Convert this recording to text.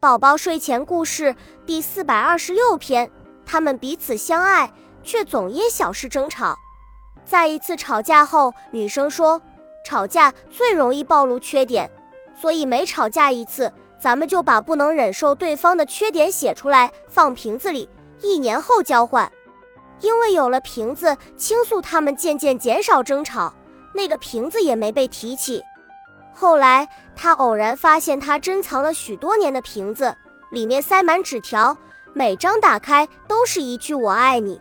宝宝睡前故事第四百二十六篇：他们彼此相爱，却总因小事争吵。在一次吵架后，女生说：“吵架最容易暴露缺点，所以每吵架一次，咱们就把不能忍受对方的缺点写出来，放瓶子里，一年后交换。”因为有了瓶子倾诉，他们渐渐减少争吵，那个瓶子也没被提起。后来，他偶然发现他珍藏了许多年的瓶子，里面塞满纸条，每张打开都是一句“我爱你”。